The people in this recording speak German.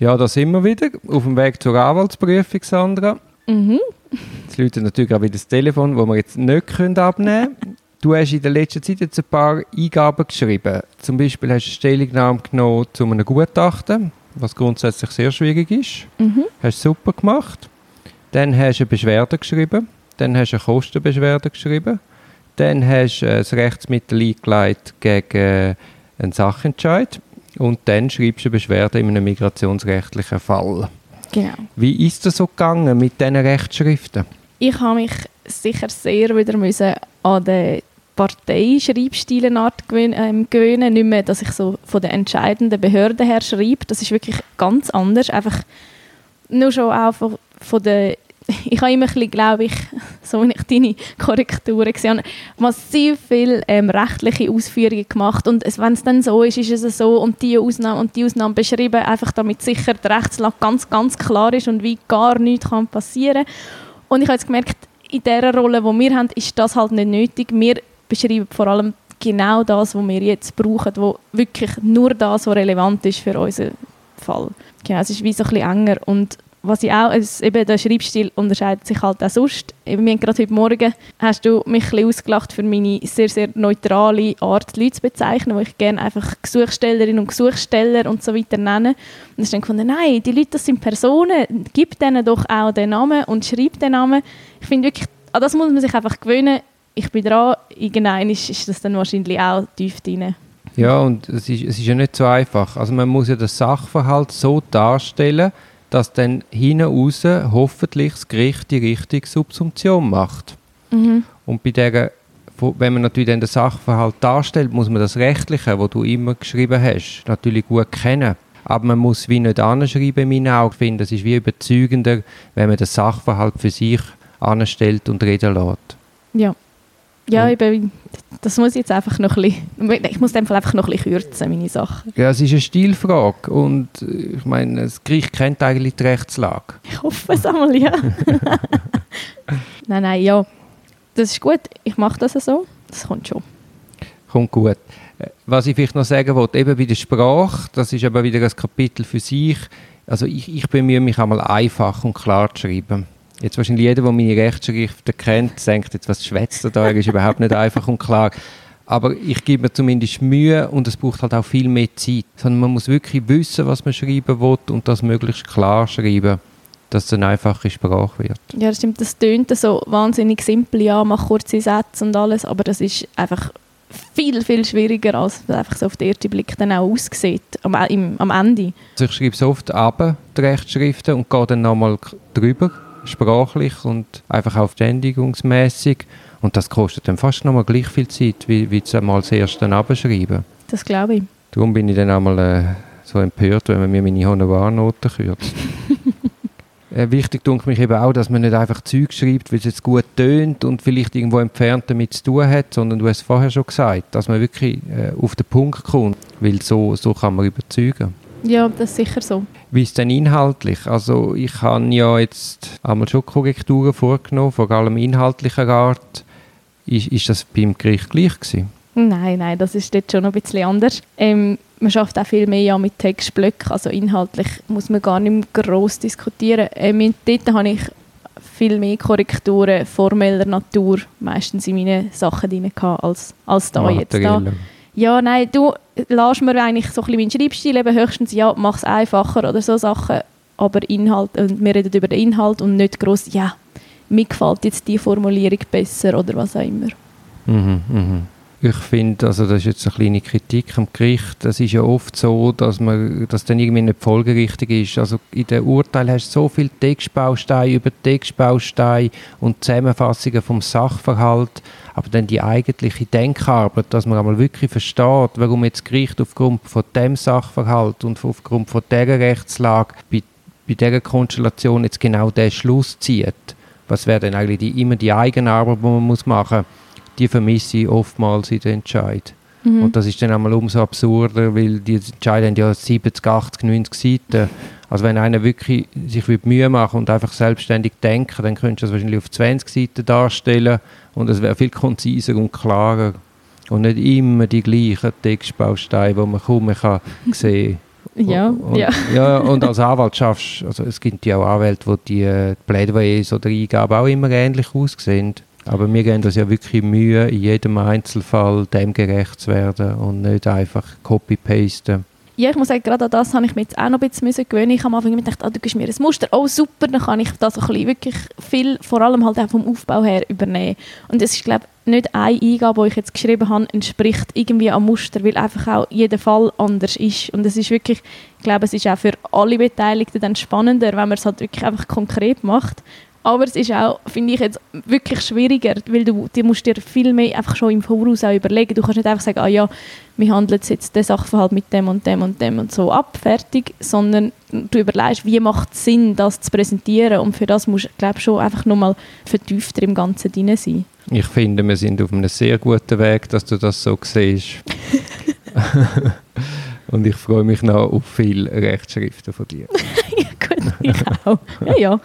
Ja, da sind wir wieder. Auf dem Weg zur Anwaltsprüfung, Sandra. Mhm. Jetzt läutet natürlich auch wieder das Telefon, das wir jetzt nicht können abnehmen können. Du hast in der letzten Zeit jetzt ein paar Eingaben geschrieben. Zum Beispiel hast du eine Stellungnahme genommen zu einem Gutachten, was grundsätzlich sehr schwierig ist. Mhm. Hast du super gemacht. Dann hast du eine Beschwerde geschrieben. Dann hast du eine Kostenbeschwerde geschrieben. Dann hast du äh, das Rechtsmittel eingeleitet gegen einen Sachentscheid. Und dann schreibst du eine Beschwerde in einem migrationsrechtlichen Fall. Genau. Wie ist das so gegangen mit diesen Rechtsschriften? Ich habe mich sicher sehr wieder müssen an den Parteischreibstilenart gewöhnen, ähm, gewöhnen. Nicht mehr, dass ich so von den entscheidenden Behörden her schreibe. Das ist wirklich ganz anders. Einfach nur schon auch von, von der ich habe immer ein bisschen, glaube ich, so wie ich deine Korrekturen gesehen massiv viel ähm, rechtliche Ausführungen gemacht und wenn es dann so ist, ist es so und die Ausnahme und die Ausnahme beschrieben, einfach damit sicher die Rechtslage ganz, ganz klar ist und wie gar nichts kann passieren Und ich habe jetzt gemerkt, in dieser Rolle, die wir haben, ist das halt nicht nötig. Wir beschreiben vor allem genau das, was wir jetzt brauchen, wo wirklich nur das, was relevant ist für unseren Fall. Genau, es ist wie so ein bisschen enger und was ich auch, es, eben der Schreibstil unterscheidet sich halt auch sonst. Wir haben gerade heute Morgen, hast du mich ein ausgelacht für meine sehr, sehr neutrale Art, Leute zu bezeichnen, wo ich gerne einfach Gesuchstellerinnen und Gesuchsteller und so weiter nenne. Und ich dann gefunden, nein, die Leute, das sind Personen, gib denen doch auch den Namen und schreib den Namen. Ich finde wirklich, an das muss man sich einfach gewöhnen. Ich bin dran, irgendwann ist, ist das dann wahrscheinlich auch tief drin. Ja, und es ist, es ist ja nicht so einfach. Also man muss ja das Sachverhalt so darstellen, dass dann hinten raus hoffentlich das Gericht die richtige Subsumption macht. Mhm. Und bei der, wenn man natürlich dann den Sachverhalt darstellt, muss man das Rechtliche, was du immer geschrieben hast, natürlich gut kennen. Aber man muss wie nicht anschreiben, in meinen Augen. Ich finde, es ist wie überzeugender, wenn man den Sachverhalt für sich anstellt und reden lässt. Ja. Ja, eben, das muss ich jetzt einfach noch ein bisschen, ich muss dem einfach noch ein bisschen kürzen, meine Sachen. Ja, es ist eine Stilfrage und äh, ich meine, das Gericht kennt eigentlich die Rechtslage. Ich hoffe es einmal, ja. nein, nein, ja. Das ist gut, ich mache das so, das kommt schon. Kommt gut. Was ich vielleicht noch sagen wollte, eben bei der Sprache, das ist aber wieder ein Kapitel für sich. Also ich, ich bemühe mich einmal einfach und klar zu schreiben. Jetzt wahrscheinlich jeder, der meine Rechtschriften kennt, denkt jetzt, was schwätzt er da? Er ist überhaupt nicht einfach und klar. Aber ich gebe mir zumindest Mühe und es braucht halt auch viel mehr Zeit. Sondern man muss wirklich wissen, was man schreiben will und das möglichst klar schreiben, dass es eine einfache Sprache wird. Ja, das stimmt, das tönt so wahnsinnig simpel, ja, mach kurze Sätze und alles, aber das ist einfach viel, viel schwieriger, als es einfach so auf den ersten Blick dann auch aussieht, am, im, am Ende. Also ich schreibe so oft ab, die Rechtschriften, und gehe dann nochmal drüber, sprachlich und einfach auch verständigungsmässig. Und das kostet dann fast nochmal gleich viel Zeit, wie, wie einmal das erste abschreiben. Das glaube ich. Darum bin ich dann einmal äh, so empört, wenn man mir meine Honorarnoten kürzt. äh, wichtig denke mich eben auch, dass man nicht einfach Zeug schreibt, weil es jetzt gut tönt und vielleicht irgendwo entfernt damit zu tun hat, sondern du hast es vorher schon gesagt, dass man wirklich äh, auf den Punkt kommt, weil so, so kann man überzeugen. Ja, das ist sicher so. Wie ist denn inhaltlich? Also ich habe ja jetzt einmal schon Korrekturen vorgenommen, vor allem inhaltlicher Art. Ist, ist das beim Gericht gleich gewesen? Nein, nein, das ist dort schon noch ein bisschen anders. Ähm, man schafft auch viel mehr ja mit Textblöcken, also inhaltlich muss man gar nicht mehr gross diskutieren. Ähm, dort habe ich viel mehr Korrekturen formeller Natur meistens in meinen Sachen drin gehabt, als, als da jetzt. Da. Ja, nein, du lässt mir eigentlich so ein meinen Schreibstil, eben höchstens, ja, mach es einfacher oder so Sachen, aber Inhalt, und wir reden über den Inhalt und nicht gross, ja, mir gefällt jetzt die Formulierung besser oder was auch immer. Mhm, mhm. Ich finde, also das ist jetzt eine kleine Kritik am Gericht, es ist ja oft so, dass man, dass dann irgendwie nicht folgerichtig ist. Also in den Urteilen hast du so viel Textbausteine über Textbausteine und Zusammenfassungen vom Sachverhalt, aber dann die eigentliche Denkarbeit, dass man einmal wirklich versteht, warum jetzt das Gericht aufgrund von dem Sachverhalt und aufgrund von dieser Rechtslage bei, bei dieser Konstellation jetzt genau den Schluss zieht. Was wäre denn eigentlich die, immer die Eigenarbeit, die man muss machen muss? Die vermisse ich oftmals in den Entscheid. Mhm. Und das ist dann einmal umso absurder, weil die Entscheide haben ja 70, 80, 90 Seiten. Also wenn einer wirklich sich Mühe machen und einfach selbstständig denken, dann könntest du das wahrscheinlich auf 20 Seiten darstellen und es wäre viel konziser und klarer. Und nicht immer die gleichen Textbausteine, die man kaum kann sehen Ja, und, ja. ja. Und als Anwalt schaffst also es gibt ja auch Anwälte, wo die äh, Plädoyers oder Eingaben auch immer ähnlich aussehen. Aber wir geben uns ja wirklich Mühe, in jedem Einzelfall dem gerecht zu werden und nicht einfach copy-pasten. Ja, ich muss sagen, gerade an das habe ich mich jetzt auch noch ein bisschen gewöhnen. Ich habe am Anfang gedacht, ah, du gibst mir ein Muster, oh super, dann kann ich das ein wirklich viel, vor allem halt auch vom Aufbau her übernehmen. Und es ist, glaube ich, nicht eine Eingabe, die ich jetzt geschrieben habe, entspricht irgendwie am Muster, weil einfach auch jeder Fall anders ist. Und es ist wirklich, ich glaube, es ist auch für alle Beteiligten dann spannender, wenn man es halt wirklich einfach konkret macht. Aber es ist auch, finde ich, jetzt wirklich schwieriger, weil du, du musst dir viel mehr einfach schon im Voraus auch überlegen. Du kannst nicht einfach sagen, ah ja, wir handeln jetzt den Sachverhalt mit dem und dem und dem und so ab, fertig, sondern du überlegst, wie macht es Sinn, das zu präsentieren und für das musst du, glaube schon einfach nochmal vertiefter im Ganzen drin sein. Ich finde, wir sind auf einem sehr guten Weg, dass du das so siehst. und ich freue mich noch auf viele Rechtsschriften von dir. ja gut, ich auch. Ja, ja.